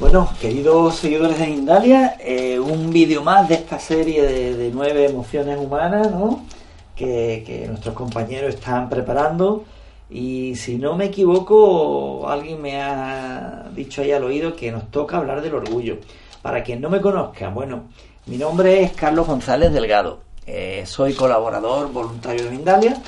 Bueno, queridos seguidores de Indalia, eh, un vídeo más de esta serie de, nueve emociones humanas, ¿no? Que, que, nuestros compañeros están preparando. Y si no me equivoco, alguien me ha dicho ahí al oído que nos toca hablar del orgullo. Para quien no me conozca, bueno, mi nombre es Carlos González Delgado. Eh, soy colaborador voluntario de Mindalia.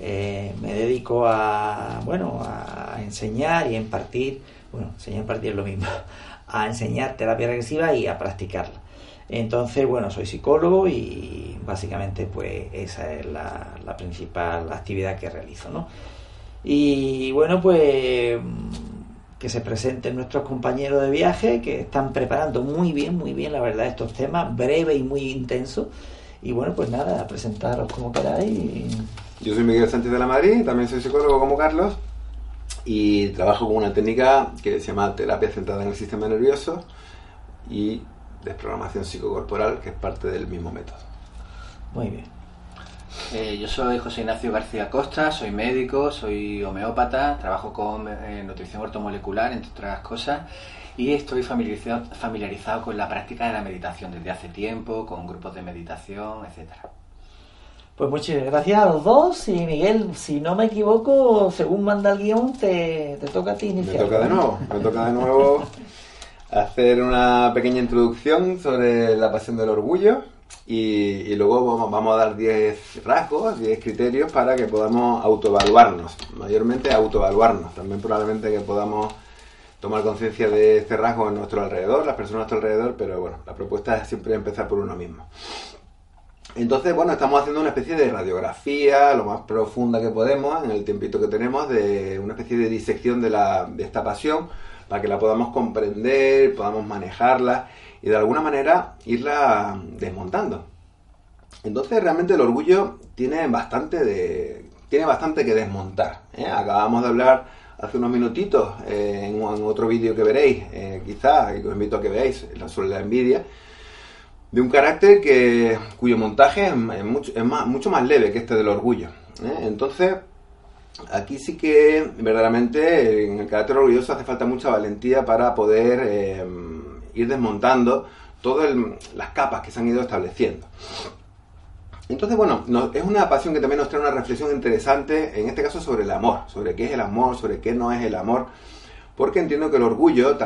Eh, me dedico a, bueno, a enseñar y impartir, bueno, enseñar y impartir es lo mismo, a enseñar terapia regresiva y a practicarla. Entonces, bueno, soy psicólogo y básicamente pues esa es la, la principal actividad que realizo, ¿no? Y bueno, pues que se presenten nuestros compañeros de viaje que están preparando muy bien, muy bien, la verdad, estos temas, breve y muy intenso. Y bueno, pues nada, a presentaros como queráis. Yo soy Miguel Sánchez de la Madrid, también soy psicólogo como Carlos y trabajo con una técnica que se llama terapia centrada en el sistema nervioso y desprogramación psicocorporal, que es parte del mismo método. Muy bien. Eh, yo soy José Ignacio García Costa, soy médico, soy homeópata, trabajo con eh, nutrición ortomolecular, entre otras cosas, y estoy familiarizado, familiarizado con la práctica de la meditación desde hace tiempo, con grupos de meditación, etcétera. Pues muchas gracias a los dos y Miguel, si no me equivoco, según manda el guion, te, te toca a ti iniciar. Me toca de nuevo, me toca de nuevo hacer una pequeña introducción sobre la pasión del orgullo y, luego vamos, a dar 10 rasgos, 10 criterios para que podamos autoevaluarnos, mayormente autoevaluarnos, también probablemente que podamos tomar conciencia de este rasgo en nuestro alrededor, las personas a nuestro alrededor, pero bueno, la propuesta es siempre empezar por uno mismo. Entonces, bueno, estamos haciendo una especie de radiografía, lo más profunda que podemos, en el tiempito que tenemos, de una especie de disección de, la, de esta pasión, para que la podamos comprender, podamos manejarla y de alguna manera irla desmontando. Entonces realmente el orgullo tiene bastante, de, tiene bastante que desmontar. ¿eh? Acabamos de hablar hace unos minutitos eh, en, otro vídeo que veréis, eh, quizás, que os invito a que veáis, sobre la envidia, de un carácter que, cuyo montaje es, mucho, más, mucho más leve que este del orgullo. Entonces, aquí sí que verdaderamente en el carácter orgulloso hace falta mucha valentía para poder ir desmontando todas las capas que se han ido estableciendo. Entonces, bueno, es una pasión que también nos trae una reflexión interesante, en este caso sobre el amor, sobre qué es el amor, sobre qué no es el amor, porque entiendo que el orgullo,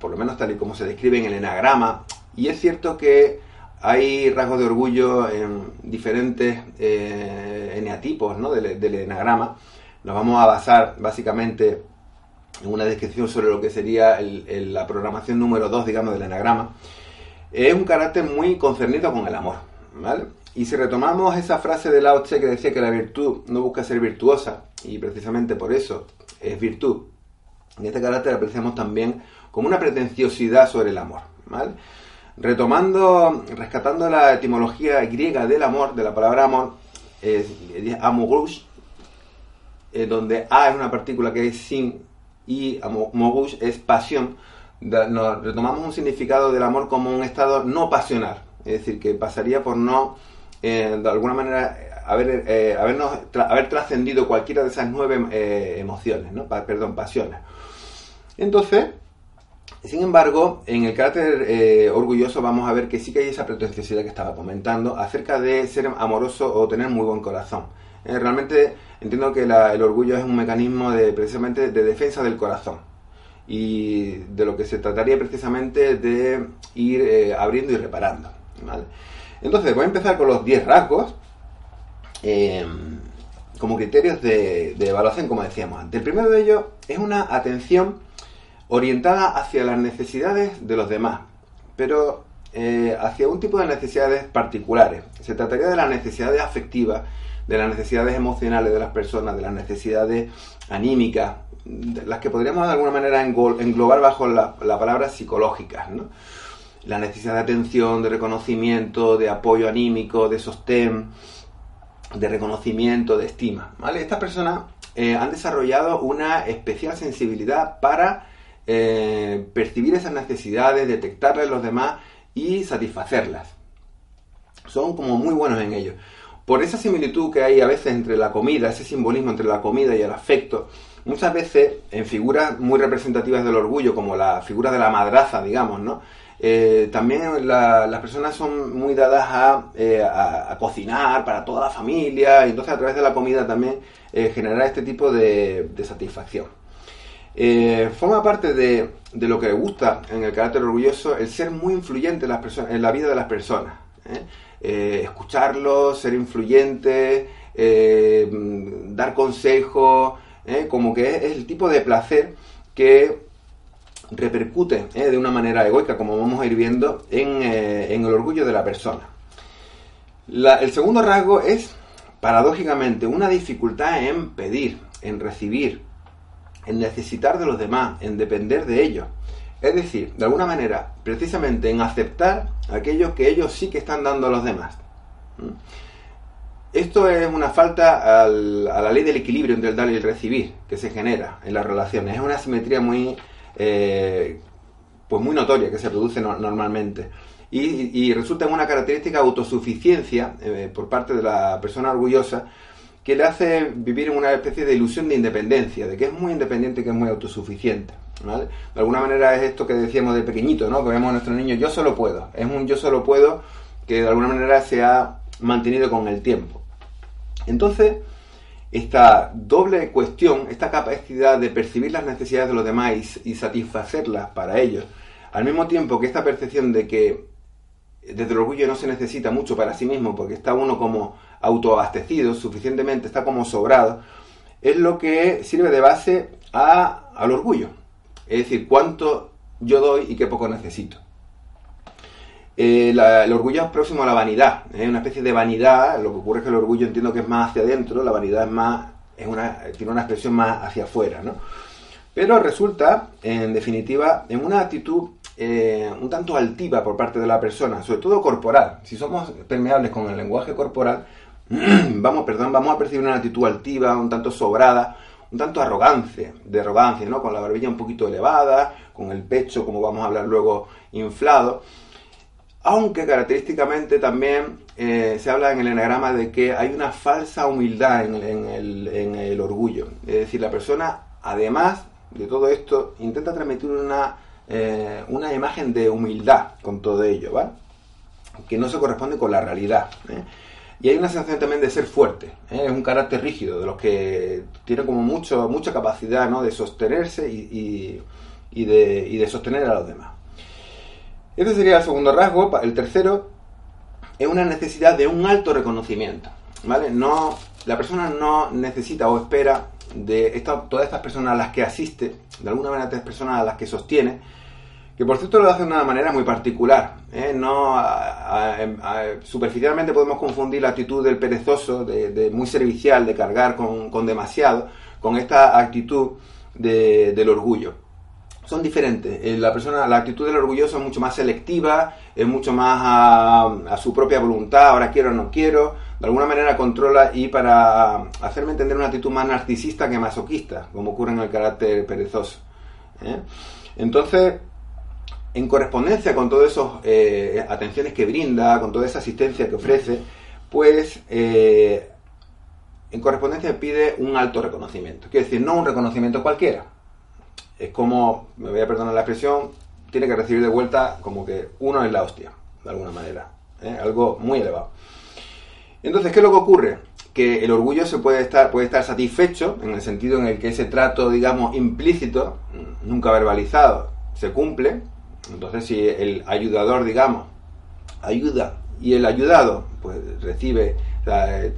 por lo menos tal y como se describe en el enagrama, y es cierto que hay rasgos de orgullo en diferentes eh, eneatipos ¿no? del, del enagrama, nos vamos a basar básicamente en una descripción sobre lo que sería la programación número 2, digamos, del enagrama, es un carácter muy concernido con el amor, ¿vale? Y si retomamos esa frase de Lao Tse que decía que la virtud no busca ser virtuosa, y precisamente por eso es virtud, en este carácter apreciamos también como una pretenciosidad sobre el amor, ¿vale? Retomando, rescatando la etimología griega del amor, de la palabra amor, es, es eh, donde A es una partícula que es sin y mogush es pasión. Nos retomamos un significado del amor como un estado no pasional, es decir, que pasaría por no, eh, de alguna manera, haber, eh, habernos, haber trascendido cualquiera de esas nueve eh, emociones, ¿no? perdón, pasiones. Entonces, sin embargo, en el carácter orgulloso vamos a ver que sí que hay esa pretenciosidad que estaba comentando acerca de ser amoroso o tener muy buen corazón. realmente entiendo que el orgullo es un mecanismo de precisamente de defensa del corazón y de lo que se trataría precisamente de ir eh, abriendo y reparando. Entonces voy a empezar con los 10 rasgos em, como criterios de, evaluación, como decíamos antes. El primero de ellos es una atención orientada hacia las necesidades de los demás, pero eh, hacia un tipo de necesidades particulares. Se trataría de las necesidades afectivas de las necesidades emocionales de las personas, de las necesidades anímicas, las que podríamos de alguna manera englobar bajo la, palabra psicológicas, ¿no? La necesidad de atención, de reconocimiento, de apoyo anímico, de sostén, de reconocimiento, de estima, ¿vale? Estas personas eh, han desarrollado una especial sensibilidad para eh, percibir esas necesidades, detectarlas en los demás y satisfacerlas. Son como muy buenos en ello. Por esa similitud que hay a veces entre la comida, ese simbolismo entre la comida y el afecto, muchas veces en figuras muy representativas del orgullo, como la figura de la madraza, digamos, ¿no? Eh, también las personas son muy dadas eh, a, cocinar para toda la familia y entonces a través de la comida también eh, generar este tipo de, satisfacción. forma parte de, lo que gusta en el carácter orgulloso el ser muy influyente en, las en la vida de las personas. Escucharlos, ser influyente, dar consejos, como que es el tipo de placer que repercute eh, de una manera egoica, como vamos a ir viendo, en, eh, el orgullo de la persona. el segundo rasgo es, paradójicamente, una dificultad en pedir, en recibir, en necesitar de los demás, en depender de ellos. Es decir, de alguna manera, precisamente en aceptar aquello que ellos sí que están dando a los demás. ¿Mm? Esto es una falta a la ley del equilibrio entre el dar y el recibir que se genera en las relaciones. Es una simetría muy eh, pues muy notoria que se produce normalmente. Y, resulta en una característica autosuficiencia eh, por parte de la persona orgullosa que le hace vivir en una especie de ilusión de independencia, de que es muy independiente y que es muy autosuficiente. De alguna manera es esto que decíamos de pequeñito, ¿no? que vemos a nuestro niño, yo solo puedo. Es un yo solo puedo que de alguna manera se ha mantenido con el tiempo. Entonces, esta doble cuestión, esta capacidad de percibir las necesidades de los demás y, satisfacerlas para ellos, al mismo tiempo que esta percepción de que desde el orgullo no se necesita mucho para sí mismo porque está uno como autoabastecido, suficientemente, está como sobrado, es lo que sirve de base al orgullo. Es decir, cuánto yo doy y qué poco necesito. Eh, el orgullo es próximo a la vanidad, es una especie de vanidad, lo que ocurre es que el orgullo entiendo que es más hacia adentro, la vanidad es más, es una, tiene una expresión más hacia afuera, ¿no? Pero resulta, en definitiva, en una actitud eh, un tanto altiva por parte de la persona, sobre todo corporal. Si somos permeables con el lenguaje corporal, vamos, perdón, vamos a percibir una actitud altiva, un tanto sobrada, un tanto arrogancia, de arrogancia, ¿no? Con la barbilla un poquito elevada, con el pecho, como vamos a hablar luego, inflado aunque característicamente también eh, se habla en el enagrama de que hay una falsa humildad en, el, orgullo. Es decir, la persona, además de todo esto, intenta transmitir una, eh, una imagen de humildad con todo ello, ¿vale? Que no se corresponde con la realidad. ¿eh? Y hay una sensación también de ser fuerte, es un carácter rígido, de los que tiene como mucho, mucha capacidad ¿no? de sostenerse y, de, y de sostener a los demás. Este sería el segundo rasgo. El tercero es una necesidad de un alto reconocimiento. ¿Vale? No, la persona no necesita o espera de todas estas personas a las que asiste, de alguna manera estas personas a las que sostiene, que por cierto lo hace de una manera muy particular. ¿eh? No, superficialmente podemos confundir la actitud del perezoso, de, muy servicial, de cargar con, demasiado, con esta actitud del orgullo son diferentes. Eh, la persona, la actitud del orgulloso es mucho más selectiva, es mucho más a, su propia voluntad, ahora quiero o no quiero, de alguna manera controla y para hacerme entender una actitud más narcisista que masoquista, como ocurre en el carácter perezoso. ¿eh? Entonces, en correspondencia con todas esas eh, atenciones que brinda, con toda esa asistencia que ofrece, pues en correspondencia pide un alto reconocimiento. Quiere decir, no un reconocimiento cualquiera, es como, me voy a perdonar la expresión, tiene que recibir de vuelta como que uno es la hostia, de alguna manera. ¿eh? Algo muy elevado. Entonces, ¿qué es lo que ocurre? Que el orgullo se puede estar, puede estar satisfecho en el sentido en el que ese trato, digamos, implícito, nunca verbalizado, se cumple. Entonces, si el ayudador, digamos, ayuda y el ayudado, pues recibe,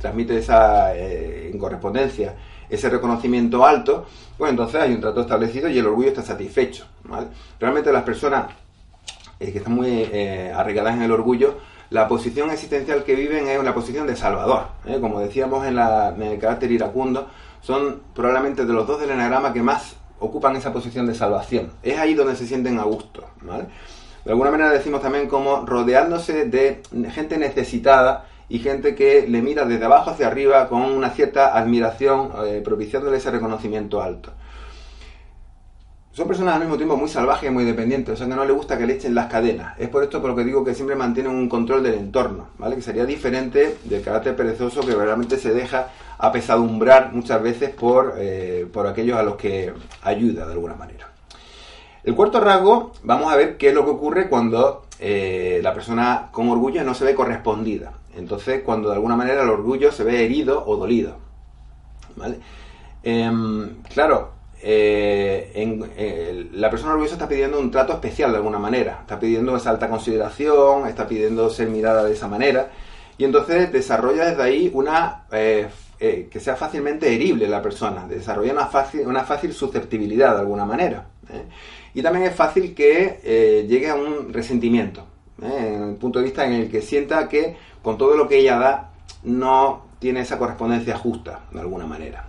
transmite esa eh, en correspondencia ese reconocimiento alto, pues entonces hay un trato establecido y el orgullo está satisfecho. Realmente las personas eh, que están muy eh, arraigadas en el orgullo, la posición existencial que viven es una posición de salvador. ¿eh? Como decíamos en, el carácter iracundo, son probablemente de los dos del enagrama que más ocupan esa posición de salvación. Es ahí donde se sienten a gusto. De alguna manera decimos también como rodeándose de gente necesitada y gente que le mira desde abajo hacia arriba con una cierta admiración, eh, propiciándole ese reconocimiento alto. son personas al mismo tiempo muy salvajes y muy dependientes, o sea que no les gusta que le echen las cadenas. Es por esto por lo que digo que siempre mantienen un control del entorno, ¿vale? Que sería diferente del carácter perezoso que realmente se deja apesadumbrar muchas veces por, eh, por aquellos a los que ayuda de alguna manera. El cuarto rasgo, vamos a ver qué es lo que ocurre cuando eh, la persona con orgullo no se ve correspondida. Entonces, cuando de alguna manera el orgullo se ve herido o dolido. ¿Vale? Em, claro, eh, la persona orgullosa está pidiendo un trato especial de alguna manera, está pidiendo esa alta consideración, está pidiendo ser mirada de esa manera, y entonces desarrolla desde ahí una eh, que sea fácilmente herible la persona, desarrolla una fácil, una fácil susceptibilidad de alguna manera. Y también es fácil que llegue a un resentimiento, en el punto de vista en el que sienta que con todo lo que ella da no tiene esa correspondencia justa de alguna manera.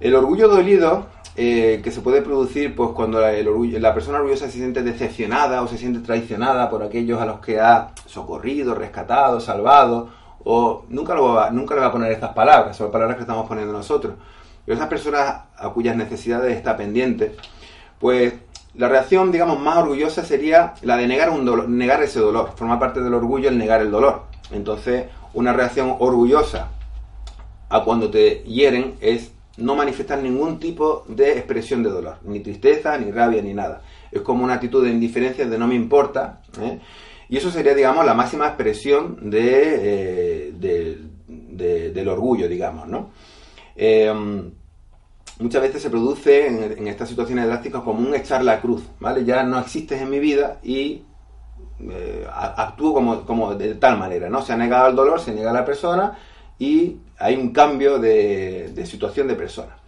El orgullo dolido eh, que se puede producir pues cuando la, persona orgullosa se siente decepcionada o se siente traicionada por aquellos a los que ha socorrido, rescatado, salvado, o nunca, lo va, nunca le va a poner estas palabras, son palabras que estamos poniendo nosotros. Pero esas personas a cuyas necesidades está pendiente, pues la reacción, digamos, más orgullosa sería la de negar, un negar ese dolor. Forma parte del orgullo el negar el dolor. Entonces, una reacción orgullosa a cuando te hieren es no manifestar ningún tipo de expresión de dolor, ni tristeza, ni rabia, ni nada. Es como una actitud de indiferencia, de no me importa. ¿eh? Y eso sería, digamos, la máxima expresión de, eh, del orgullo, digamos, ¿no? Em, muchas veces se produce en, estas situaciones drásticas como un echar la cruz, ¿vale? Ya no existes en mi vida y eh, actúo como, como de tal manera, ¿no? Se ha negado el dolor, se niega a la persona y hay un cambio de, situación de persona.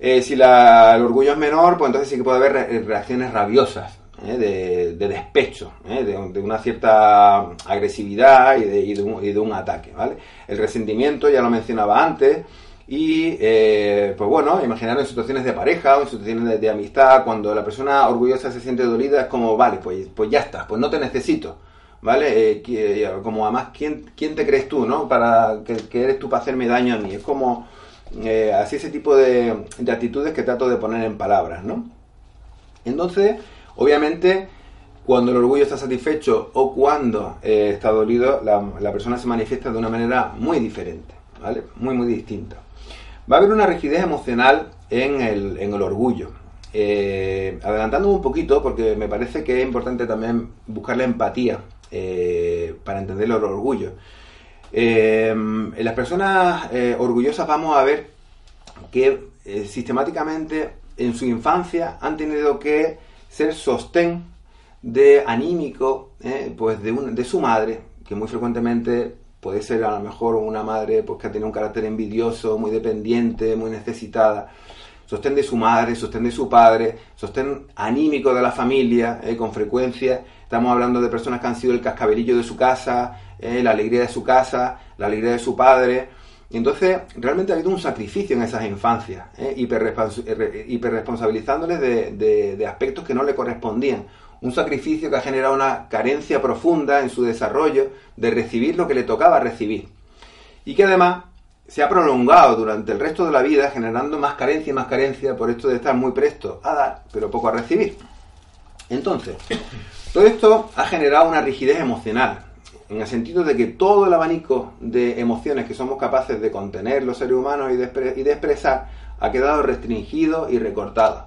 Eh, si el orgullo es menor, pues entonces sí que puede haber reacciones rabiosas, ¿eh? de, despecho, ¿eh? de, una cierta agresividad y de, un, ataque. ¿vale? El resentimiento, ya lo mencionaba antes, y pues bueno, imaginar en situaciones de pareja o en situaciones de, amistad, cuando la persona orgullosa se siente dolida, es como, vale, pues, pues ya está, pues no te necesito. ¿vale? Eh, eh, como además, ¿quién, ¿quién te crees tú, no? Para que, eres tú para hacerme daño a mí. Es como eh, así ese tipo de, actitudes que trato de poner en palabras, ¿no? Entonces, obviamente, cuando el orgullo está satisfecho o cuando está dolido, la, persona se manifiesta de una manera muy diferente, ¿vale? Muy, muy distinta. Va a haber una rigidez emocional en el, en el orgullo. adelantándome un poquito, porque me parece que es importante también buscar la empatía eh, para entender el orgullo. Eh, en las personas eh, orgullosas vamos a ver que sistemáticamente en su infancia han tenido que ser sostén de anímico pues de, de su madre, que muy frecuentemente puede ser a lo mejor una madre pues, que ha tenido un carácter envidioso, muy dependiente, muy necesitada sostén de su madre, sostén de su padre, sostén anímico de la familia, con frecuencia Estamos hablando de personas que han sido el cascabelillo de su casa, eh, la alegría de su casa, la alegría de su padre. Entonces, realmente ha habido un sacrificio en esas infancias, eh, hiperresponsabilizándoles de, aspectos que no le correspondían. Un sacrificio que ha generado una carencia profunda en su desarrollo de recibir lo que le tocaba recibir. Y que además se ha prolongado durante el resto de la vida generando más carencia y más carencia por esto de estar muy presto a dar, pero poco a recibir. Entonces, todo esto ha generado una rigidez emocional, en el sentido de que todo el abanico de emociones que somos capaces de contener los seres humanos y de, expresar ha quedado restringido y recortado.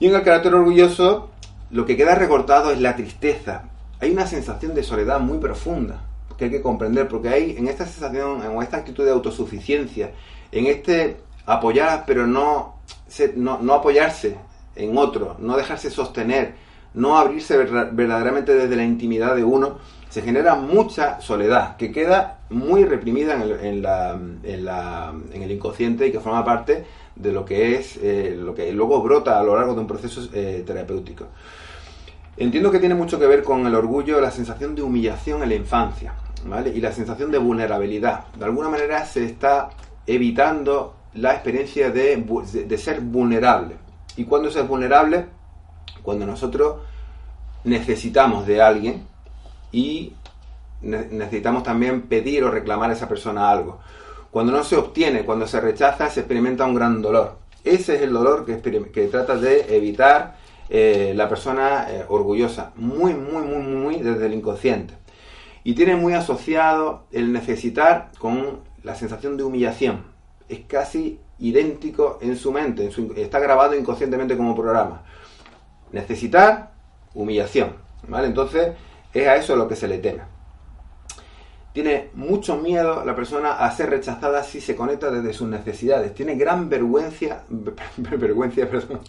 Y en el carácter orgulloso, lo que queda recortado es la tristeza. Hay una sensación de soledad muy profunda que hay que comprender, porque hay en esta sensación, en esta actitud de autosuficiencia, en este apoyar, pero no, no, no apoyarse en otro, no dejarse sostener, no abrirse verdaderamente desde la intimidad de uno, se genera mucha soledad que queda muy reprimida en el, inconsciente y que forma parte de lo que es eh, lo que luego brota a lo largo de un proceso eh, terapéutico. Entiendo que tiene mucho que ver con el orgullo, la sensación de humillación en la infancia, ¿vale? Y la sensación de vulnerabilidad. De alguna manera se está evitando la experiencia de, ser vulnerable. ¿Y cuándo se es vulnerable? Cuando nosotros necesitamos de alguien y necesitamos también pedir o reclamar a esa persona algo. Cuando no se obtiene, cuando se rechaza, se experimenta un gran dolor. Ese es el dolor que, trata de evitar eh, la persona eh, orgullosa, muy, muy, muy, muy desde el inconsciente. Y tiene muy asociado el necesitar con la sensación de humillación. Es casi idéntico en su mente, está grabado inconscientemente como programa. Necesitar, humillación. ¿vale? Entonces, es a eso lo que se le teme. Tiene mucho miedo la persona a ser rechazada si se conecta desde sus necesidades. Tiene gran vergüenza, vergüenza, perdón.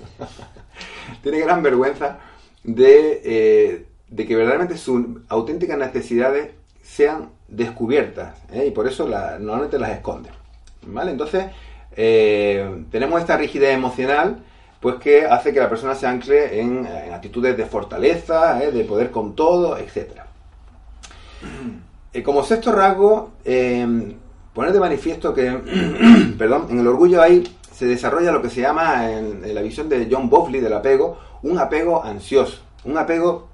Tiene gran vergüenza de, eh, de, que verdaderamente sus auténticas necesidades sean descubiertas. ¿eh? Y por eso normalmente las esconde. ¿Vale? Entonces, eh, tenemos esta rigidez emocional pues que hace que la persona se ancle en, en actitudes de fortaleza, de poder con todo, etcétera. Eh, como sexto rasgo, eh, poner de manifiesto que, perdón, en el orgullo ahí se desarrolla lo que se llama, en, la visión de John Bowley del apego, un apego ansioso, un apego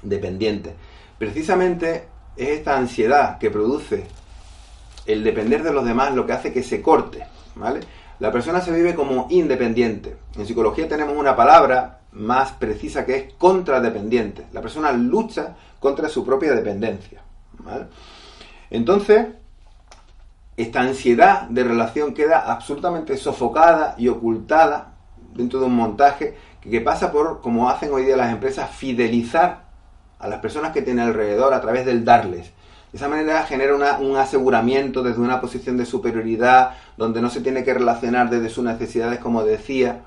dependiente. Precisamente es esta ansiedad que produce el depender de los demás lo que hace que se corte, ¿vale? La persona se vive como independiente. En psicología tenemos una palabra más precisa que es contradependiente. La persona lucha contra su propia dependencia. Entonces, esta ansiedad de relación queda absolutamente sofocada y ocultada dentro de un montaje que, pasa por, como hacen hoy día las empresas, fidelizar a las personas que tienen alrededor a través del darles. De esa manera genera un aseguramiento desde una posición de superioridad, donde no se tiene que relacionar desde sus necesidades, como decía,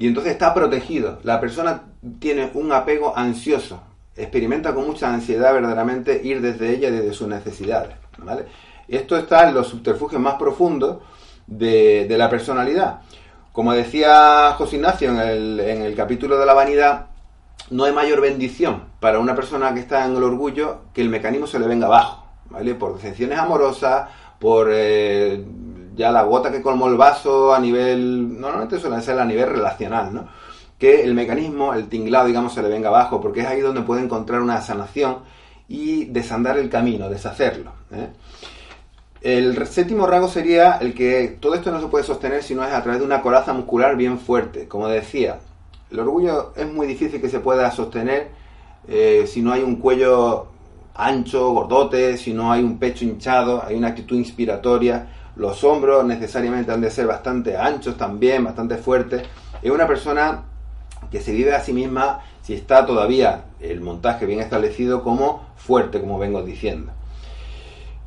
y entonces está protegido. La persona tiene un apego ansioso, experimenta con mucha ansiedad verdaderamente ir desde ella, desde sus necesidades. ¿vale? Esto está en los subterfugios más profundos de, la personalidad. Como decía José Ignacio en el, en el capítulo de la vanidad, no hay mayor bendición para una persona que está en el orgullo que el mecanismo se le venga abajo, ¿vale? Por decepciones amorosas, por eh, ya la gota que colmó el vaso a nivel, normalmente suele ser a nivel relacional, ¿no? que el mecanismo, el tinglado, digamos, se le venga abajo, porque es ahí donde puede encontrar una sanación y desandar el camino, deshacerlo. ¿eh? El séptimo rasgo sería el que todo esto no se puede sostener si no es a través de una coraza muscular bien fuerte. Como decía, el orgullo es muy difícil que se pueda sostener eh, si no hay un cuello ancho, gordote, si no hay un pecho hinchado, hay una actitud inspiratoria. Los hombros necesariamente han de ser bastante anchos también, bastante fuertes. Es una persona que se vive a sí misma si está todavía el montaje bien establecido como fuerte, como vengo diciendo.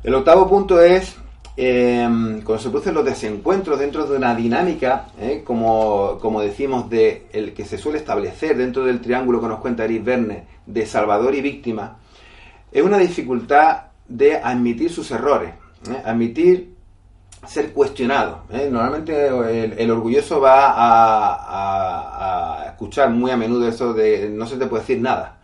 El octavo punto es eh, cuando se producen los desencuentros dentro de una dinámica, eh, como, como, decimos, de el que se suele establecer dentro del triángulo que nos cuenta Eric Verne, de salvador y víctima, es una dificultad de admitir sus errores, eh, admitir ser cuestionado. ¿eh? Normalmente el, orgulloso va a, escuchar muy a menudo eso de no se te puede decir nada.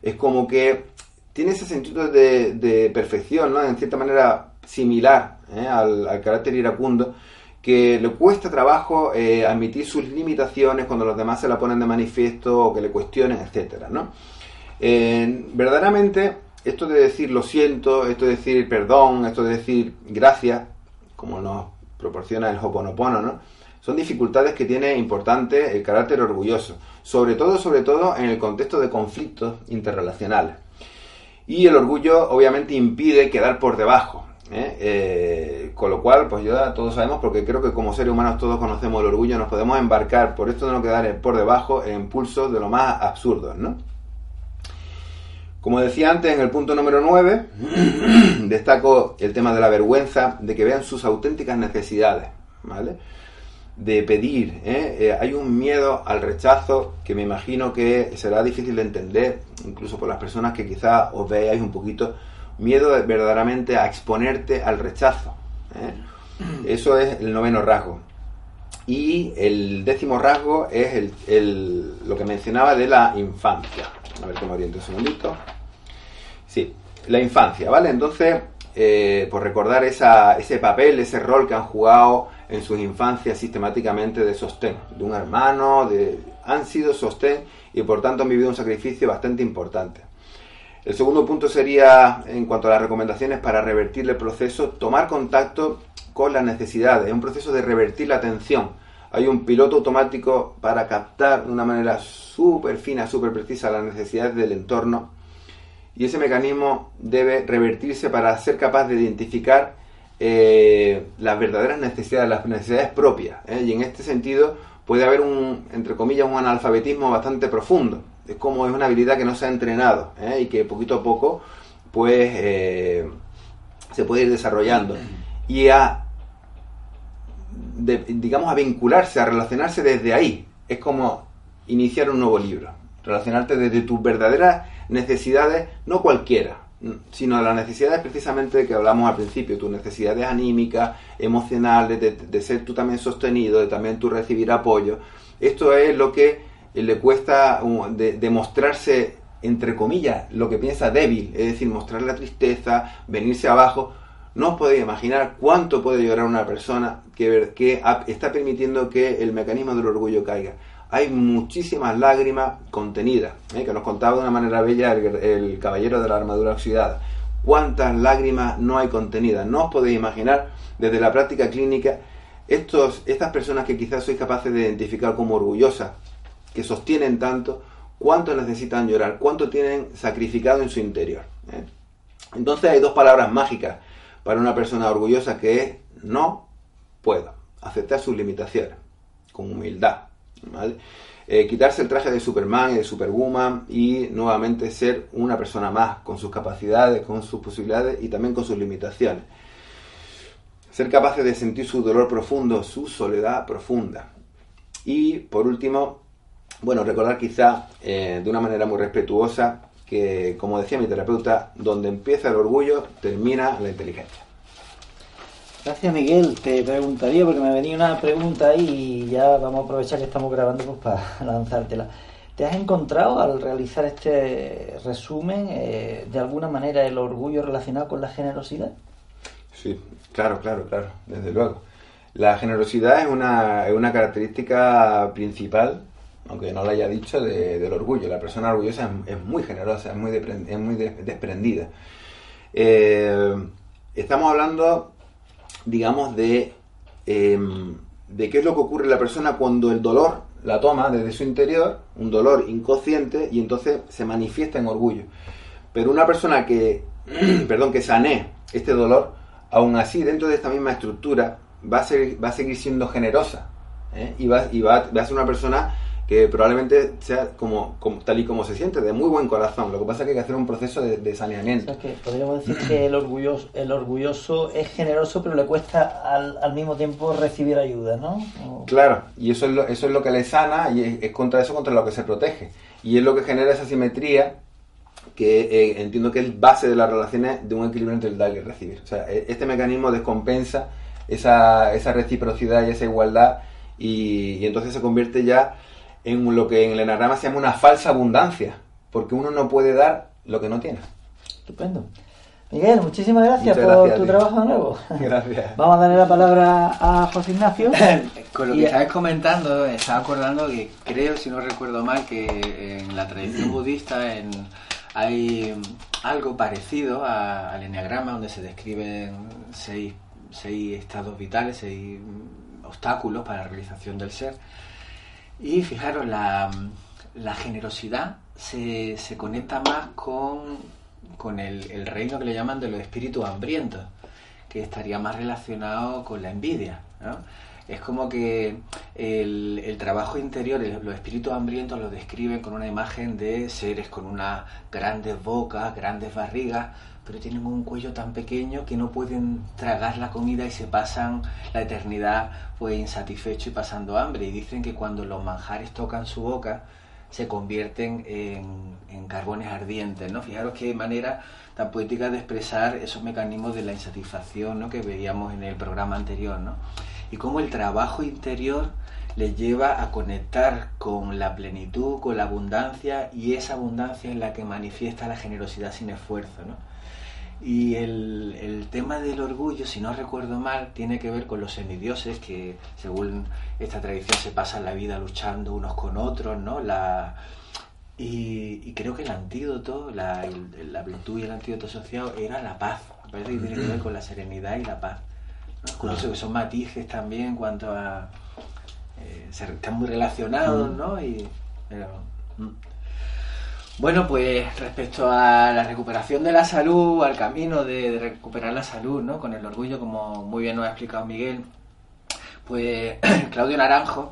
Es como que tiene ese sentido de, perfección, ¿no? en cierta manera similar ¿eh? al, carácter iracundo, que le cuesta trabajo admitir sus limitaciones cuando los demás se la ponen de manifiesto o que le cuestionen, etc. ¿no? verdaderamente, esto de decir lo siento, esto de decir perdón, esto de decir gracias, como nos proporciona el Hoponopono, ¿no? Son dificultades que tiene importante el carácter orgulloso, sobre todo, sobre todo en el contexto de conflictos interrelacionales. Y el orgullo obviamente impide quedar por debajo, ¿eh? Eh, con lo cual, pues ya todos sabemos, porque creo que como seres humanos todos conocemos el orgullo, nos podemos embarcar por esto de no quedar por debajo en impulsos de lo más absurdos, ¿no? Como decía antes, en el punto número 9, destaco el tema de la vergüenza, de que vean sus auténticas necesidades, ¿vale? De pedir, ¿eh? Eh, hay un miedo al rechazo que me imagino que será difícil de entender, incluso por las personas que quizá os veáis un poquito, miedo verdaderamente a exponerte al rechazo. ¿eh? Eso es el noveno rasgo. Y el décimo rasgo es el, lo que mencionaba de la infancia. A ver cómo oriento un segundito. Sí, la infancia, ¿vale? Entonces, eh, por recordar ese papel, ese rol que han jugado en sus infancias sistemáticamente de sostén, de un hermano, de, han sido sostén y por tanto han vivido un sacrificio bastante importante. El segundo punto sería, en cuanto a las recomendaciones para revertir el proceso, tomar contacto con las necesidades, es un proceso de revertir la atención hay un piloto automático para captar de una manera súper fina, súper precisa las necesidades del entorno y ese mecanismo debe revertirse para ser capaz de identificar eh, las verdaderas necesidades, las necesidades propias. ¿eh? Y en este sentido puede haber un, entre comillas, un analfabetismo bastante profundo. Es como es una habilidad que no se ha entrenado ¿eh? y que poquito a poco pues se puede ir desarrollando. Y a digamos, a vincularse, a relacionarse desde ahí. Es como iniciar un nuevo libro. Relacionarte desde tus verdaderas necesidades, no cualquiera, sino las necesidades precisamente que hablamos al principio, tus necesidades anímicas, emocionales, de, ser tú también sostenido, de también tú recibir apoyo. Esto es lo que le cuesta demostrarse, entre comillas, lo que piensa débil, es decir, mostrar la tristeza, venirse abajo, no os podéis imaginar cuánto puede llorar una persona que, que está permitiendo que el mecanismo del orgullo caiga. Hay muchísimas lágrimas contenidas, ¿eh? que nos contaba de una manera bella el, caballero de la armadura oxidada. ¿Cuántas lágrimas no hay contenidas? No os podéis imaginar desde la práctica clínica estos, estas personas que quizás sois capaces de identificar como orgullosas, que sostienen tanto, cuánto necesitan llorar, cuánto tienen sacrificado en su interior. ¿eh? Entonces hay dos palabras mágicas para una persona orgullosa que es no puedo aceptar sus limitaciones con humildad. Eh, quitarse el traje de Superman y de Superwoman y nuevamente ser una persona más con sus capacidades, con sus posibilidades y también con sus limitaciones. Ser capaces de sentir su dolor profundo, su soledad profunda. Y por último, bueno, recordar quizá eh, de una manera muy respetuosa que, como decía mi terapeuta, donde empieza el orgullo, termina la inteligencia. Gracias Miguel, te preguntaría, porque me venía una pregunta ahí y ya vamos a aprovechar que estamos grabando pues, para lanzártela. ¿Te has encontrado al realizar este resumen eh, de alguna manera el orgullo relacionado con la generosidad? Sí, claro, claro, claro, desde luego. La generosidad es una, es una característica principal aunque no lo haya dicho, del orgullo. La persona orgullosa es, muy generosa, es muy, es muy desprendida. Eh, estamos hablando, digamos, de, em, de qué es lo que ocurre en la persona cuando el dolor la toma desde su interior, un dolor inconsciente, y entonces se manifiesta en orgullo. Pero una persona que, perdón, que sane este dolor, aún así, dentro de esta misma estructura, va a, ser, va a seguir siendo generosa. ¿eh? Y, va a ser una persona que probablemente sea como, tal y como se siente, de muy buen corazón. Lo que pasa es que hay que hacer un proceso de, saneamiento. que podríamos decir que el orgulloso, el orgulloso es generoso, pero le cuesta al, al mismo tiempo recibir ayuda, ¿no? Claro, y eso es, lo, eso es lo que le sana y es, contra eso contra lo que se protege. Y es lo que genera esa simetría que eh, entiendo que es base de las relaciones de un equilibrio entre el dar y el recibir. O sea, e, este mecanismo descompensa esa, esa reciprocidad y esa igualdad y, y entonces se convierte ya en lo que en el enagrama se llama una falsa abundancia, porque uno no puede dar lo que no tiene. Estupendo. Miguel, muchísimas gracias por tu trabajo nuevo. Gracias. Vamos a darle la palabra a José Ignacio. Con lo que estabas comentando, estaba acordando que creo, si no recuerdo mal, que en la tradición budista hay algo parecido al enneagrama, donde se describen seis, seis estados vitales, seis obstáculos para la realización del ser. Y fijaros, la, generosidad se, se, conecta más con, con el, reino que le llaman de los espíritus hambrientos, que estaría más relacionado con la envidia. Es como que el, el, trabajo interior, los espíritus hambrientos lo describen con una imagen de seres con unas grandes bocas, grandes barrigas, pero tienen un cuello tan pequeño que no pueden tragar la comida y se pasan la eternidad pues insatisfecho y pasando hambre. Y dicen que cuando los manjares tocan su boca se convierten en, carbones ardientes, ¿no? Fijaros qué manera tan poética de expresar esos mecanismos de la insatisfacción, ¿no? Que veíamos en el programa anterior, ¿no? Y cómo el trabajo interior les lleva a conectar con la plenitud, con la abundancia, y esa abundancia es la que manifiesta la generosidad sin esfuerzo, ¿no? Y el, el, tema del orgullo, si no recuerdo mal, tiene que ver con los semidioses que, según esta tradición, se pasan la vida luchando unos con otros, ¿no? La, y, creo que el antídoto, la, la, virtud y el antídoto asociado era la paz. parece que tiene que ver con la serenidad y la paz. ¿no? Curioso que son matices también en cuanto a, eh, están muy relacionados, ¿no? Y, mm. Bueno, pues respecto a la recuperación de la salud, al camino de, recuperar la salud, ¿no? Con el orgullo, como muy bien nos ha explicado Miguel, pues Claudio Naranjo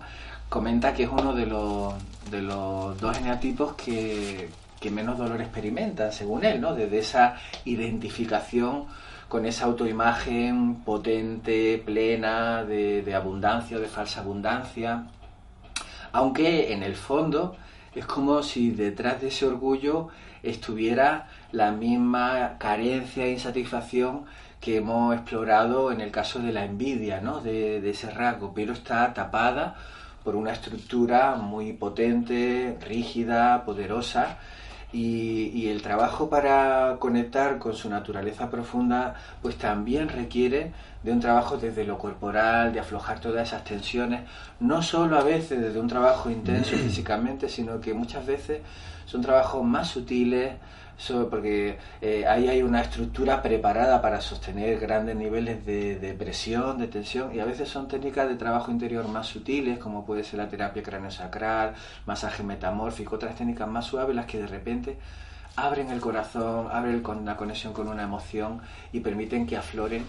comenta que es uno de los, de los dos genotipos que, menos dolor experimenta, según él, ¿no? Desde esa identificación con esa autoimagen potente, plena, de, de abundancia de falsa abundancia, aunque en el fondo es como si detrás de ese orgullo estuviera la misma carencia e insatisfacción que hemos explorado en el caso de la envidia, ¿no? de, ese rasgo, pero está tapada por una estructura muy potente, rígida, poderosa, y, el trabajo para conectar con su naturaleza profunda, pues también requiere de un trabajo desde lo corporal, de aflojar todas esas tensiones, no solo a veces desde un trabajo intenso físicamente, sino que muchas veces son trabajos más sutiles, porque eh, ahí hay una estructura preparada para sostener grandes niveles de, presión, de tensión, y a veces son técnicas de trabajo interior más sutiles, como puede ser la terapia cráneo-sacral, masaje metamórfico, otras técnicas más suaves, las que de repente abren el corazón, abren la conexión con una emoción y permiten que afloren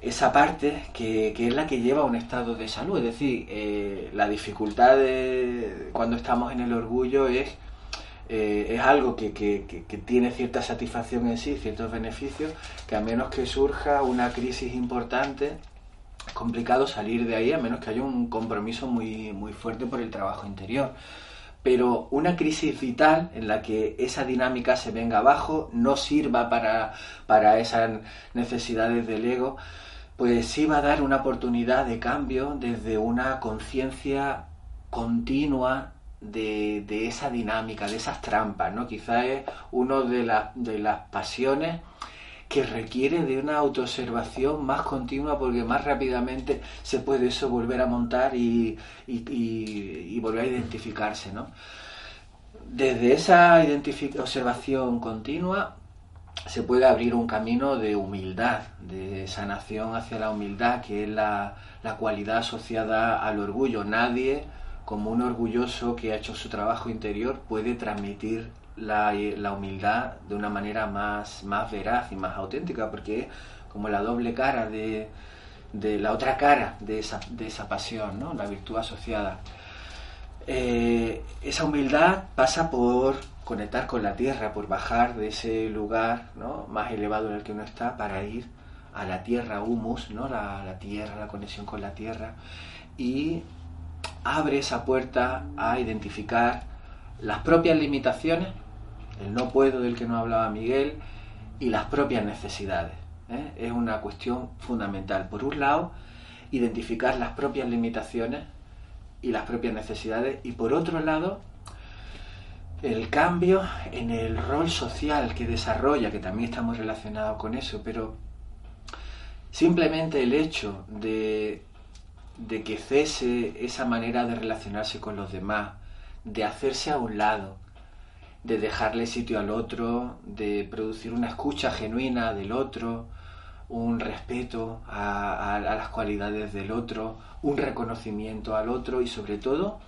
esa parte que, es la que lleva a un estado de salud. Es decir, eh, la dificultad de cuando estamos en el orgullo es eh, es algo que, tiene cierta satisfacción en sí, ciertos beneficios, que a menos que surja una crisis importante, es complicado salir de ahí, a menos que haya un compromiso muy, muy fuerte por el trabajo interior. Pero una crisis vital en la que esa dinámica se venga abajo, no sirva para, para esas necesidades del ego, pues va a dar una oportunidad de cambio desde una conciencia continua de, esa dinámica, de esas trampas, ¿no? Quizá es una de, las de las pasiones que requiere de una autoobservación más continua porque más rápidamente se puede eso volver a montar y, y, volver a identificarse, ¿no? Desde esa observación continua se puede abrir un camino de humildad, de sanación hacia la humildad, que es la, la cualidad asociada al orgullo. Nadie como un orgulloso que ha hecho su trabajo interior puede transmitir la, humildad de una manera más, más veraz y más auténtica, porque es como la doble cara de, la otra cara de esa, de esa pasión, ¿no? la virtud asociada. Eh, esa humildad pasa por conectar con la tierra, por bajar de ese lugar ¿no? más elevado en el que uno está para ir a la tierra, humus, ¿no? la, la tierra, la conexión con la tierra, y abre esa puerta a identificar las propias limitaciones, el no puedo del que no hablaba Miguel, y las propias necesidades. ¿eh? Es una cuestión fundamental. Por un lado, identificar las propias limitaciones y las propias necesidades, y por otro lado, el cambio en el rol social que desarrolla, que también está muy relacionado con eso, pero simplemente el hecho de de que cese esa manera de relacionarse con los demás, de hacerse a un lado, de dejarle sitio al otro, de producir una escucha genuina del otro, un respeto a, las cualidades del otro, un reconocimiento al otro y sobre todo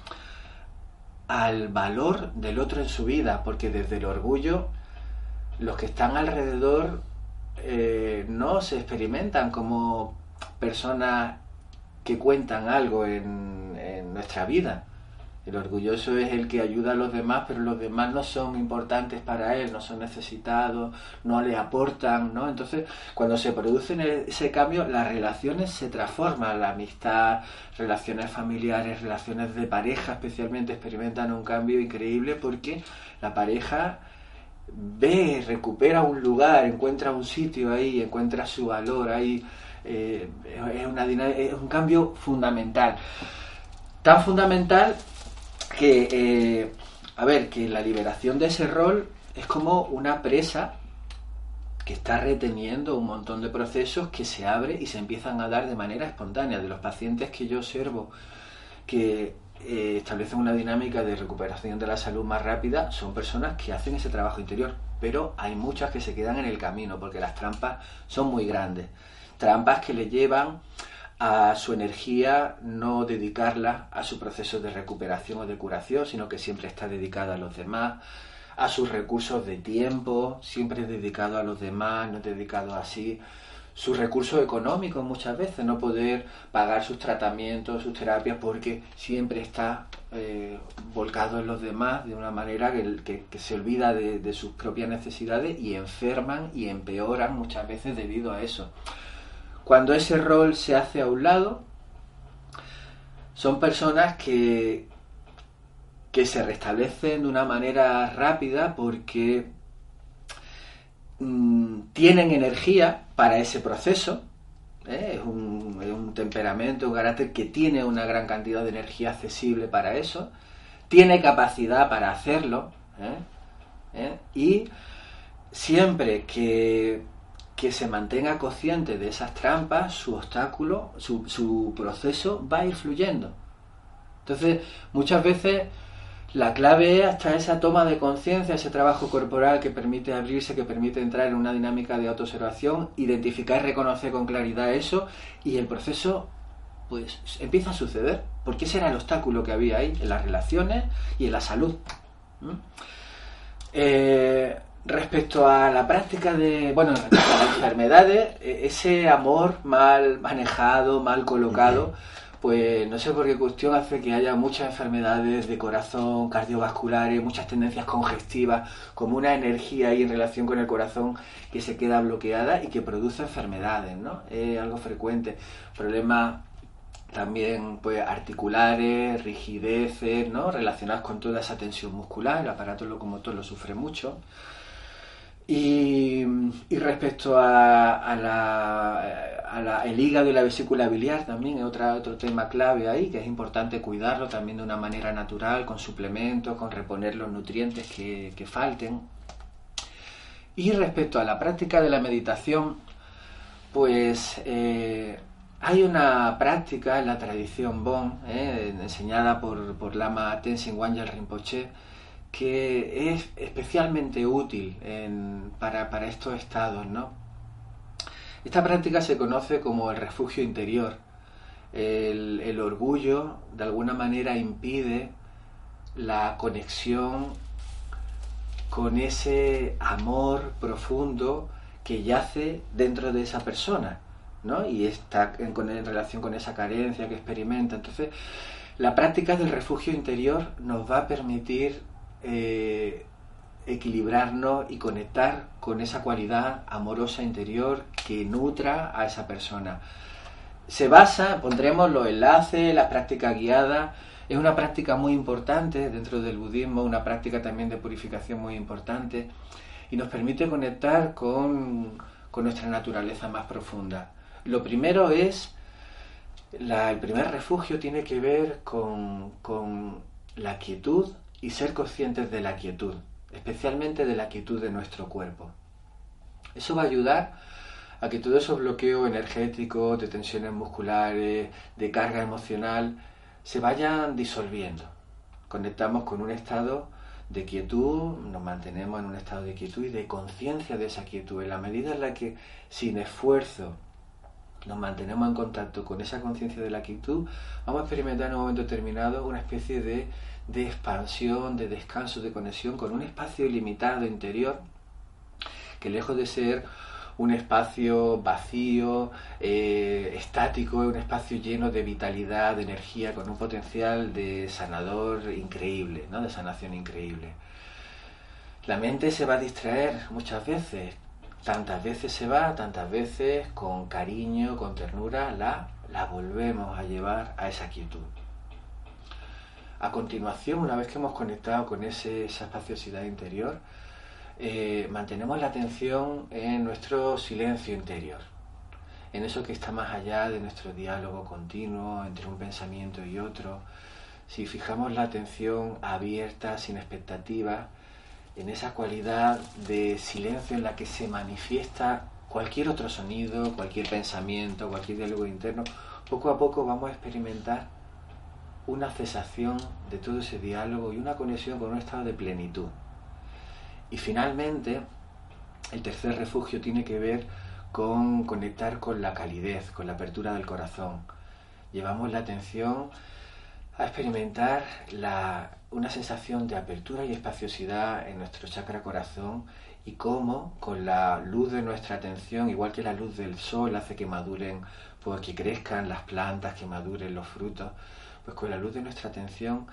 al valor del otro en su vida, porque desde el orgullo los que están alrededor eh, no se experimentan como personas que cuentan algo en, nuestra vida. El orgulloso es el que ayuda a los demás, pero los demás no son importantes para él, no son necesitados, no le aportan, ¿no? Entonces, cuando se produce ese cambio, las relaciones se transforman, la amistad, relaciones familiares, relaciones de pareja especialmente experimentan un cambio increíble porque la pareja ve, recupera un lugar, encuentra un sitio ahí, encuentra su valor ahí eh, es, una es un cambio fundamental. Tan fundamental que, eh, a ver, que la liberación de ese rol es como una presa que está reteniendo un montón de procesos que se abre y se empiezan a dar de manera espontánea. De los pacientes que yo observo que eh, establecen una dinámica de recuperación de la salud más rápida, son personas que hacen ese trabajo interior, pero hay muchas que se quedan en el camino porque las trampas son muy grandes trampas que le llevan a su energía no dedicarla a su proceso de recuperación o de curación, sino que siempre está dedicada a los demás, a sus recursos de tiempo, siempre dedicado a los demás, no dedicado así sus recursos económicos muchas veces, no poder pagar sus tratamientos, sus terapias, porque siempre está eh, volcado en los demás de una manera que, se olvida de, de, sus propias necesidades y enferman y empeoran muchas veces debido a eso. Cuando ese rol se hace a un lado, son personas que, que se restablecen de una manera rápida porque mm, tienen energía para ese proceso. ¿eh? Es, un, temperamento, un carácter que tiene una gran cantidad de energía accesible para eso. Tiene capacidad para hacerlo. ¿eh? ¿Eh? Y siempre que que se mantenga consciente de esas trampas, su obstáculo, su, proceso va a ir fluyendo. Entonces, muchas veces la clave es hasta esa toma de conciencia, ese trabajo corporal que permite abrirse, que permite entrar en una dinámica de autoobservación, identificar reconocer con claridad eso y el proceso pues empieza a suceder. Porque ese era el obstáculo que había ahí en las relaciones y en la salud. Eh, Respecto a la práctica de, bueno, las enfermedades, e, ese amor mal manejado, mal colocado, pues no sé por qué cuestión hace que haya muchas enfermedades de corazón, cardiovasculares, muchas tendencias congestivas, como una energía ahí en relación con el corazón que se queda bloqueada y que produce enfermedades, ¿no? Es algo frecuente. Problemas también pues articulares, rigideces, ¿no? Relacionadas con toda esa tensión muscular, el aparato locomotor lo sufre mucho. Y, respecto a, la, el hígado y la vesícula biliar también es otra, otro tema clave ahí, que es importante cuidarlo también de una manera natural, con suplementos, con reponer los nutrientes que, falten. Y respecto a la práctica de la meditación, pues eh, hay una práctica en la tradición Bon, eh, enseñada por, por Lama Tenzin Wangyal Rinpoche, que es especialmente útil para, estos estados, ¿no? Esta práctica se conoce como el refugio interior. El, orgullo de alguna manera impide la conexión con ese amor profundo que yace dentro de esa persona, ¿no? Y está en relación con esa carencia que experimenta. Entonces, la práctica del refugio interior nos va a permitir eh, equilibrarnos y conectar con esa cualidad amorosa interior que nutra a esa persona. Se basa, pondremos los enlaces, la práctica guiada, es una práctica muy importante dentro del budismo, una práctica también de purificación muy importante y nos permite conectar con, nuestra naturaleza más profunda. Lo primero es, el primer refugio tiene que ver con, con la quietud y ser conscientes de la quietud, especialmente de la quietud de nuestro cuerpo. Eso va a ayudar a que todo esos bloqueos energéticos, de tensiones musculares, de carga emocional, se vayan disolviendo. Conectamos con un estado de quietud, nos mantenemos en un estado de quietud y de conciencia de esa quietud. En la medida en la que sin esfuerzo nos mantenemos en contacto con esa conciencia de la quietud, vamos a experimentar en un momento determinado una especie de de expansión, de descanso, de conexión con un espacio ilimitado interior que lejos de ser un espacio vacío, eh, estático, un espacio lleno de vitalidad, de energía, con un potencial de sanador increíble, ¿no? de sanación increíble. La mente se va a distraer muchas veces, tantas veces se va, tantas veces con cariño, con ternura, la, la volvemos a llevar a esa quietud. A continuación, una vez que hemos conectado con esa espaciosidad interior, eh, mantenemos la atención en nuestro silencio interior, en eso que está más allá de nuestro diálogo continuo entre un pensamiento y otro. Si fijamos la atención abierta, sin expectativa, en esa cualidad de silencio en la que se manifiesta cualquier otro sonido, cualquier pensamiento, cualquier diálogo interno, poco a poco vamos a experimentar una cesación de todo ese diálogo y una conexión con un estado de plenitud. Y finalmente, el tercer refugio tiene que ver con conectar con la calidez, con la apertura del corazón. Llevamos la atención a experimentar una sensación de apertura y espaciosidad en nuestro chakra corazón y cómo con la luz de nuestra atención, igual que la luz del sol hace que maduren, pues que crezcan las plantas, que maduren los frutos, pues con la luz de nuestra atención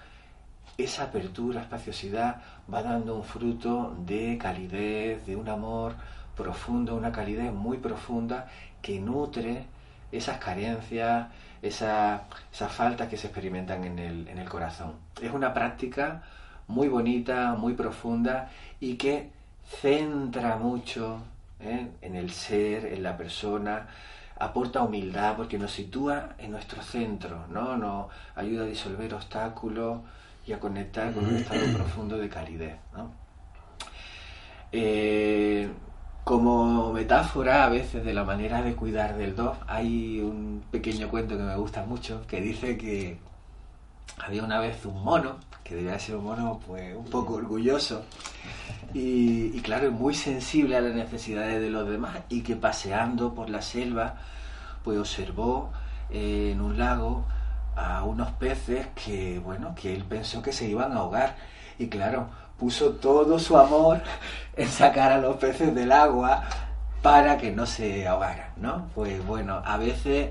esa apertura, espaciosidad va dando un fruto de calidez, de un amor profundo, una calidez muy profunda que nutre esas carencias, esas esa faltas que se experimentan en el, en el corazón. Es una práctica muy bonita, muy profunda y que centra mucho ¿eh? en el ser, en la persona, aporta humildad porque nos sitúa en nuestro centro, ¿no? Nos ayuda a disolver obstáculos y a conectar con un estado profundo de calidez, eh, como metáfora a veces de la manera de cuidar del dos, hay un pequeño cuento que me gusta mucho que dice que había una vez un mono, que debía ser un mono pues un poco orgulloso y, claro, muy sensible a las necesidades de los demás y que paseando por la selva pues observó eh, en un lago a unos peces que bueno, que él pensó que se iban a ahogar y claro, puso todo su amor en sacar a los peces del agua para que no se ahogaran, ¿no? Pues bueno, a veces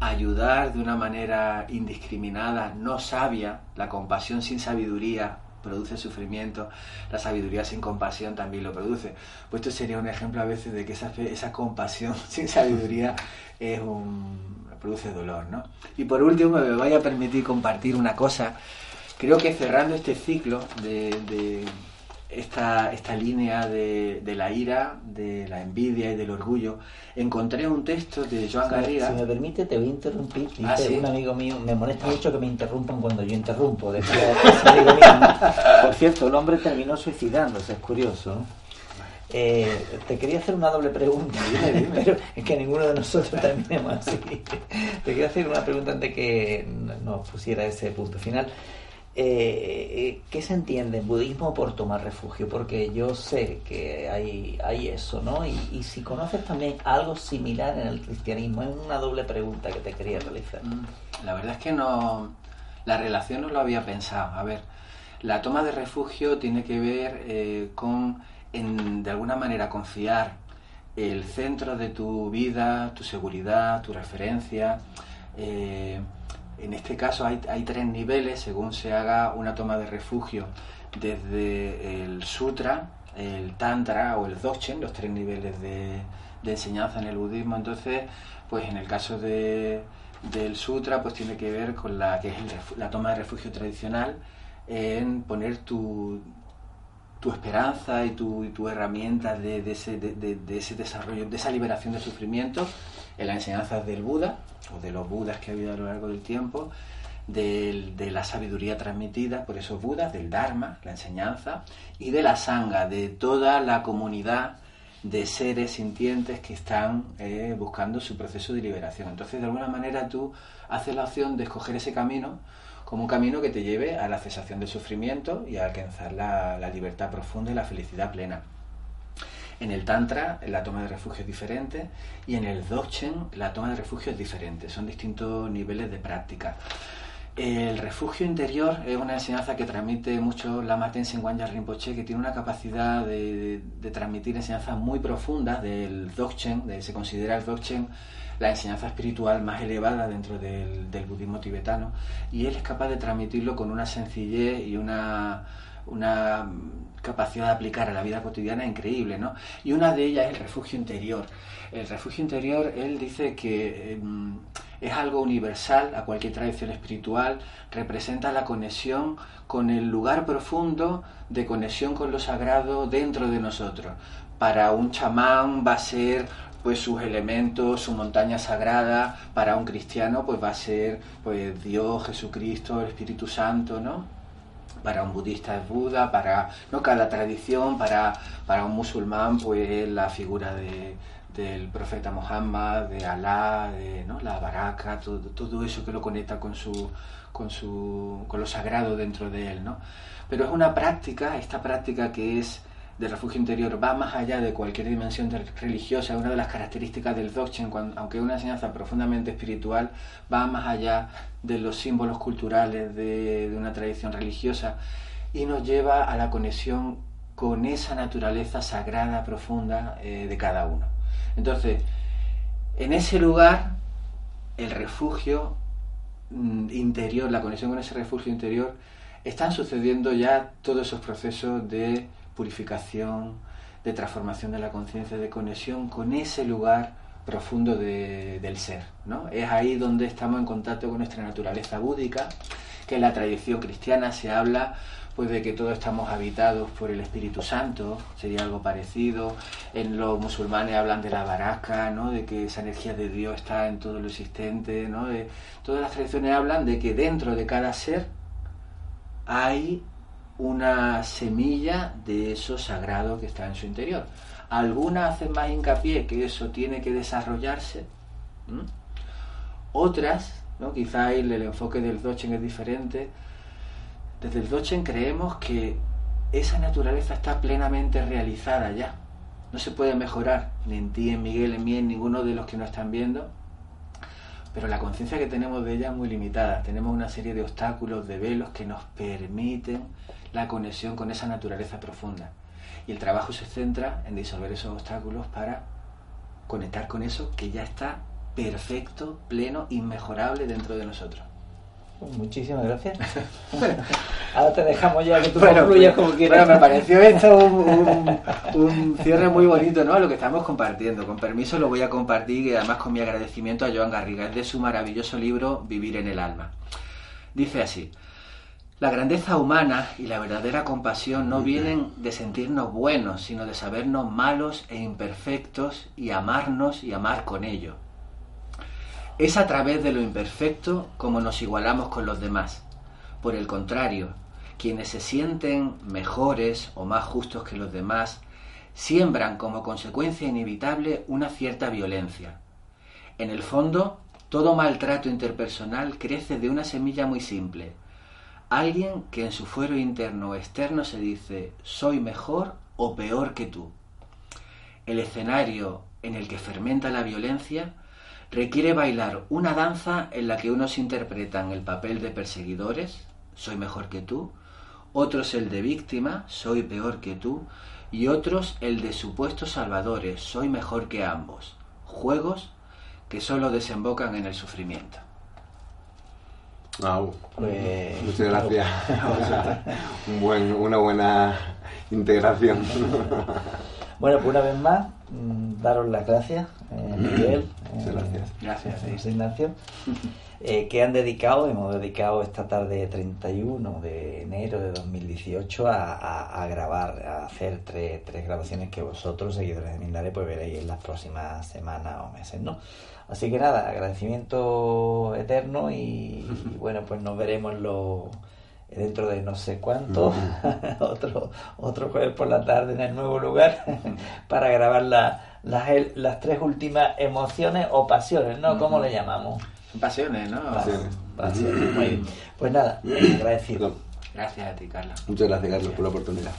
ayudar de una manera indiscriminada, no sabia, la compasión sin sabiduría produce sufrimiento, la sabiduría sin compasión también lo produce. Pues esto sería un ejemplo a veces de que esa, esa compasión sin sabiduría es un, produce dolor, ¿no? Y por último me voy a permitir compartir una cosa creo que cerrando este ciclo de, esta, esta, línea de, la ira, de la envidia y del orgullo, encontré un texto de Joan Garriga. Si me permite, te voy a interrumpir. Ah, un amigo mío, me molesta mucho que me interrumpan cuando yo interrumpo. Por cierto, el hombre terminó suicidándose, es curioso. Eh, te quería hacer una doble pregunta, pero es que ninguno de nosotros terminemos así. Te quería hacer una pregunta antes que nos pusiera ese punto final. Eh, ¿qué se entiende en budismo por tomar refugio? Porque yo sé que hay, hay eso, ¿no? Y, si conoces también algo similar en el cristianismo, es una doble pregunta que te quería realizar. Mm, la verdad es que no, la relación no lo había pensado. A ver, la toma de refugio tiene que ver eh, con, de alguna manera, confiar el centro de tu vida, tu seguridad, tu referencia. Eh, en este caso hay, tres niveles según se haga una toma de refugio, desde el sutra, el tantra o el dzogchen, los tres niveles de, enseñanza en el budismo. Entonces, pues en el caso de, del sutra, pues tiene que ver con la que es la toma de refugio tradicional, en poner tu, tu esperanza y tu, y tu herramienta de, ese, de, ese desarrollo, de esa liberación de sufrimiento en las enseñanzas del Buda o de los Budas que ha habido a lo largo del tiempo, de, la sabiduría transmitida por esos Budas, del Dharma, la enseñanza, y de la Sangha, de toda la comunidad de seres sintientes que están eh, buscando su proceso de liberación. Entonces, de alguna manera tú haces la opción de escoger ese camino como un camino que te lleve a la cesación del sufrimiento y a alcanzar la, la libertad profunda y la felicidad plena. En el Tantra la toma de refugio es diferente y en el Dzogchen la toma de refugio es diferente. Son distintos niveles de práctica. El refugio interior es una enseñanza que transmite mucho Lama Tenzin Wangyal Rinpoche, que tiene una capacidad de, transmitir enseñanzas muy profundas del Dzogchen, de, se considera el Dzogchen la enseñanza espiritual más elevada dentro del, del budismo tibetano, y él es capaz de transmitirlo con una sencillez y una una capacidad de aplicar a la vida cotidiana increíble, ¿no? Y una de ellas es el refugio interior. El refugio interior, él dice que em, es algo universal a cualquier tradición espiritual, representa la conexión con el lugar profundo de conexión con lo sagrado dentro de nosotros. Para un chamán va a ser pues sus elementos, su montaña sagrada, para un cristiano pues va a ser pues Dios, Jesucristo, el Espíritu Santo, ¿no? Para un budista es Buda, para no cada tradición, para, para un musulmán pues la figura de, del profeta Muhammad, de Alá, de ¿no? la baraka, todo, todo, eso que lo conecta con su, con su con lo sagrado dentro de él, ¿no? Pero es una práctica, esta práctica que es del refugio interior va más allá de cualquier dimensión religiosa, una de las características del Dzogchen, aunque es una enseñanza profundamente espiritual, va más allá de los símbolos culturales de, una tradición religiosa y nos lleva a la conexión con esa naturaleza sagrada, profunda eh, de cada uno. Entonces, en ese lugar, el refugio mm, interior, la conexión con ese refugio interior, están sucediendo ya todos esos procesos de purificación, de transformación de la conciencia, de conexión con ese lugar profundo del ser. ¿no? Es ahí donde estamos en contacto con nuestra naturaleza búdica, que en la tradición cristiana se habla pues de que todos estamos habitados por el Espíritu Santo, sería algo parecido. En los musulmanes hablan de la baraka, ¿no? de que esa energía de Dios está en todo lo existente. ¿no? De, todas las tradiciones hablan de que dentro de cada ser hay una semilla de eso sagrado que está en su interior. Algunas hacen más hincapié que eso tiene que desarrollarse. Otras, ¿no? quizá el, el enfoque del Dochen es diferente. Desde el Dochen creemos que esa naturaleza está plenamente realizada ya. No se puede mejorar, ni en ti, en Miguel, en mí, en ninguno de los que nos están viendo. Pero la conciencia que tenemos de ella es muy limitada. Tenemos una serie de obstáculos, de velos que nos permiten la conexión con esa naturaleza profunda. Y el trabajo se centra en disolver esos obstáculos para conectar con eso que ya está perfecto, pleno, inmejorable dentro de nosotros. Pues muchísimas gracias. Ahora te dejamos ya que tú bueno, concluyas como quieras. Bueno, me pareció esto un, un, cierre muy bonito, ¿no? Lo que estamos compartiendo. Con permiso lo voy a compartir y además con mi agradecimiento a Joan Garriga. Es de su maravilloso libro Vivir en el alma. Dice así. La grandeza humana y la verdadera compasión no vienen de sentirnos buenos, sino de sabernos malos e imperfectos y amarnos y amar con ello. Es a través de lo imperfecto como nos igualamos con los demás. Por el contrario, quienes se sienten mejores o más justos que los demás siembran como consecuencia inevitable una cierta violencia. En el fondo, todo maltrato interpersonal crece de una semilla muy simple, Alguien que en su fuero interno o externo se dice soy mejor o peor que tú. El escenario en el que fermenta la violencia requiere bailar una danza en la que unos interpretan el papel de perseguidores, soy mejor que tú, otros el de víctima, soy peor que tú, y otros el de supuestos salvadores, soy mejor que ambos. Juegos que solo desembocan en el sufrimiento. Pues, muchas gracias. Un buen, una buena integración. bueno, pues una vez más, daros las gracias, eh, Miguel. Muchas gracias. Eh, gracias, Ignacio. Eh, que han dedicado, hemos dedicado esta tarde 31 de enero de 2018 a, a, grabar, a hacer tres, tres, grabaciones que vosotros, seguidores de Mindare, pues veréis en las próximas semanas o meses, ¿no? Así que nada, agradecimiento eterno y, bueno, pues nos veremos lo, dentro de no sé cuánto, otro, otro jueves por la tarde en el nuevo lugar, para grabar las, las tres últimas emociones o pasiones, ¿no? ¿Cómo le llamamos? Pasiones, ¿no? Pasiones, muy bien. Pues nada, agradecido. Gracias a ti, Carlos. Muchas gracias, Carlos, por la oportunidad.